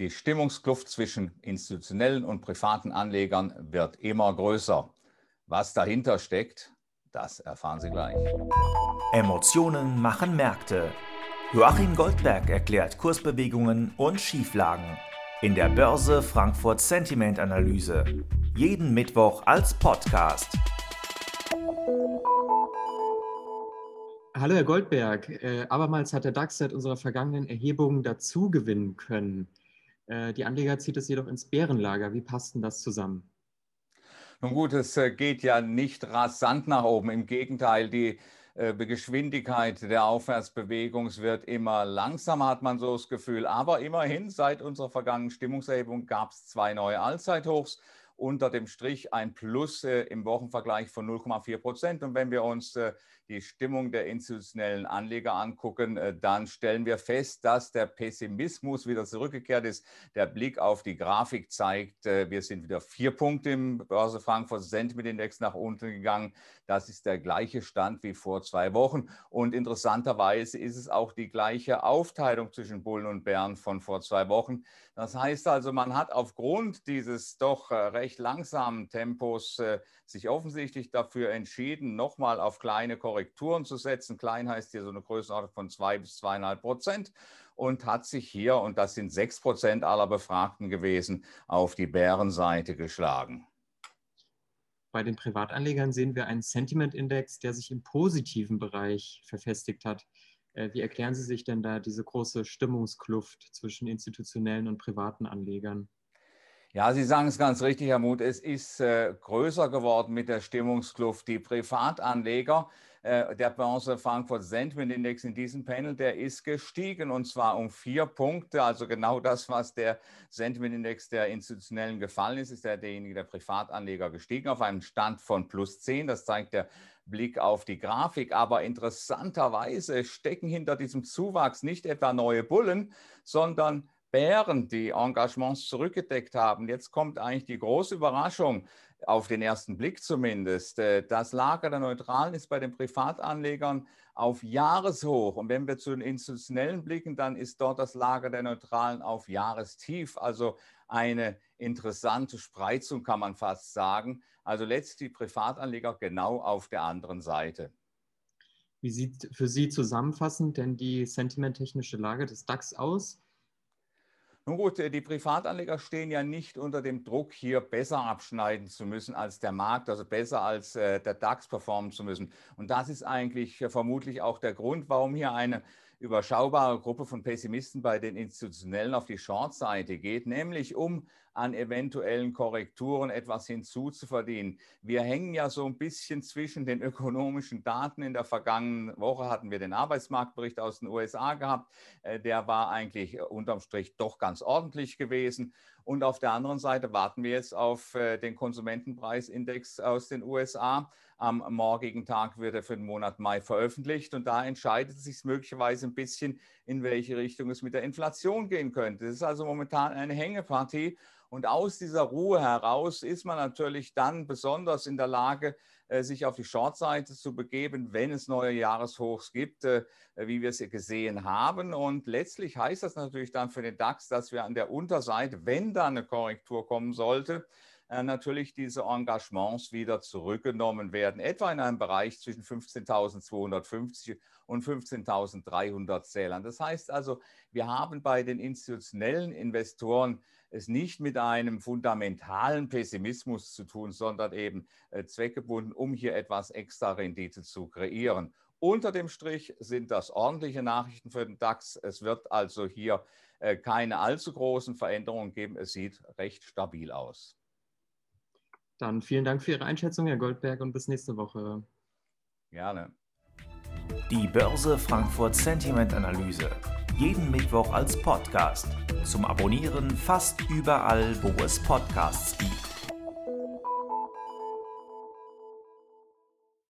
Die Stimmungskluft zwischen institutionellen und privaten Anlegern wird immer größer. Was dahinter steckt, das erfahren Sie gleich. Emotionen machen Märkte. Joachim Goldberg erklärt Kursbewegungen und Schieflagen in der Börse Frankfurt Sentiment Analyse. Jeden Mittwoch als Podcast. Hallo Herr Goldberg, äh, abermals hat der DAX seit unserer vergangenen Erhebung dazu gewinnen können. Äh, die Anleger zieht es jedoch ins Bärenlager. Wie passt denn das zusammen? Nun gut, es äh, geht ja nicht rasant nach oben. Im Gegenteil, die äh, Geschwindigkeit der Aufwärtsbewegung wird immer langsamer, hat man so das Gefühl. Aber immerhin, seit unserer vergangenen Stimmungserhebung gab es zwei neue Allzeithochs unter dem Strich ein Plus äh, im Wochenvergleich von 0,4 Prozent. Und wenn wir uns äh, die Stimmung der institutionellen Anleger angucken, äh, dann stellen wir fest, dass der Pessimismus wieder zurückgekehrt ist. Der Blick auf die Grafik zeigt, äh, wir sind wieder vier Punkte im Börse Frankfurt Sentiment Index nach unten gegangen. Das ist der gleiche Stand wie vor zwei Wochen. Und interessanterweise ist es auch die gleiche Aufteilung zwischen Bullen und Bären von vor zwei Wochen. Das heißt also, man hat aufgrund dieses doch äh, recht langsamen Tempos sich offensichtlich dafür entschieden, nochmal auf kleine Korrekturen zu setzen. Klein heißt hier so eine Größenordnung von zwei bis zweieinhalb Prozent und hat sich hier, und das sind sechs Prozent aller Befragten gewesen, auf die Bärenseite geschlagen. Bei den Privatanlegern sehen wir einen Sentiment-Index, der sich im positiven Bereich verfestigt hat. Äh, wie erklären Sie sich denn da diese große Stimmungskluft zwischen institutionellen und privaten Anlegern? Ja, Sie sagen es ganz richtig, Herr Muth. Es ist äh, größer geworden mit der Stimmungskluft. Die Privatanleger, äh, der Börse Frankfurt Sentiment Index in diesem Panel, der ist gestiegen und zwar um vier Punkte. Also genau das, was der Sentiment Index der Institutionellen gefallen ist, ist der derjenige der Privatanleger gestiegen auf einem Stand von plus zehn. Das zeigt der Blick auf die Grafik. Aber interessanterweise stecken hinter diesem Zuwachs nicht etwa neue Bullen, sondern Bären, die Engagements zurückgedeckt haben. Jetzt kommt eigentlich die große Überraschung, auf den ersten Blick zumindest. Äh, das Lager der Neutralen ist bei den Privatanlegern auf Jahreshoch. Und wenn wir zu den institutionellen blicken, dann ist dort das Lager der Neutralen auf Jahrestief. Also eine interessante Spreizung, kann man fast sagen. Also letztlich die Privatanleger genau auf der anderen Seite. Wie sieht für Sie zusammenfassend denn die sentimenttechnische Lage des DAX aus? Nun gut, äh, die Privatanleger stehen ja nicht unter dem Druck, hier besser abschneiden zu müssen als der Markt, also besser als äh, der DAX performen zu müssen. Und das ist eigentlich äh, vermutlich auch der Grund, warum hier eine überschaubare Gruppe von Pessimisten bei den Institutionellen auf die Short-Seite geht, nämlich um an eventuellen Korrekturen etwas hinzuzuverdienen. Wir hängen ja so ein bisschen zwischen den ökonomischen Daten. In der vergangenen Woche hatten wir den Arbeitsmarktbericht aus den USA gehabt. Äh, der war eigentlich unterm Strich doch ganz ordentlich gewesen. Und auf der anderen Seite warten wir jetzt auf äh, den Konsumentenpreisindex aus den USA. Am morgigen Tag wird er für den Monat Mai veröffentlicht und da entscheidet sich möglicherweise bisschen, in welche Richtung es mit der Inflation gehen könnte. Das ist also momentan eine Hängepartie und aus dieser Ruhe heraus ist man natürlich dann besonders in der Lage, äh, sich auf die Shortseite zu begeben, wenn es neue Jahreshochs gibt, äh, wie wir es gesehen haben. Und letztlich heißt das natürlich dann für den DAX, dass wir an der Unterseite, wenn da eine Korrektur kommen sollte, natürlich diese Engagements wieder zurückgenommen werden, etwa in einem Bereich zwischen 15.250 und 15.300 Zählern. Das heißt also, wir haben bei den institutionellen Investoren es nicht mit einem fundamentalen Pessimismus zu tun, sondern eben äh, zweckgebunden, um hier etwas extra Rendite zu kreieren. Unter dem Strich sind das ordentliche Nachrichten für den DAX. Es wird also hier äh, keine allzu großen Veränderungen geben. Es sieht recht stabil aus. Dann vielen Dank für Ihre Einschätzung, Herr Goldberg, und bis nächste Woche. Gerne. Die Börse Frankfurt Sentiment Analyse. Jeden Mittwoch als Podcast. Zum Abonnieren fast überall, wo es Podcasts gibt.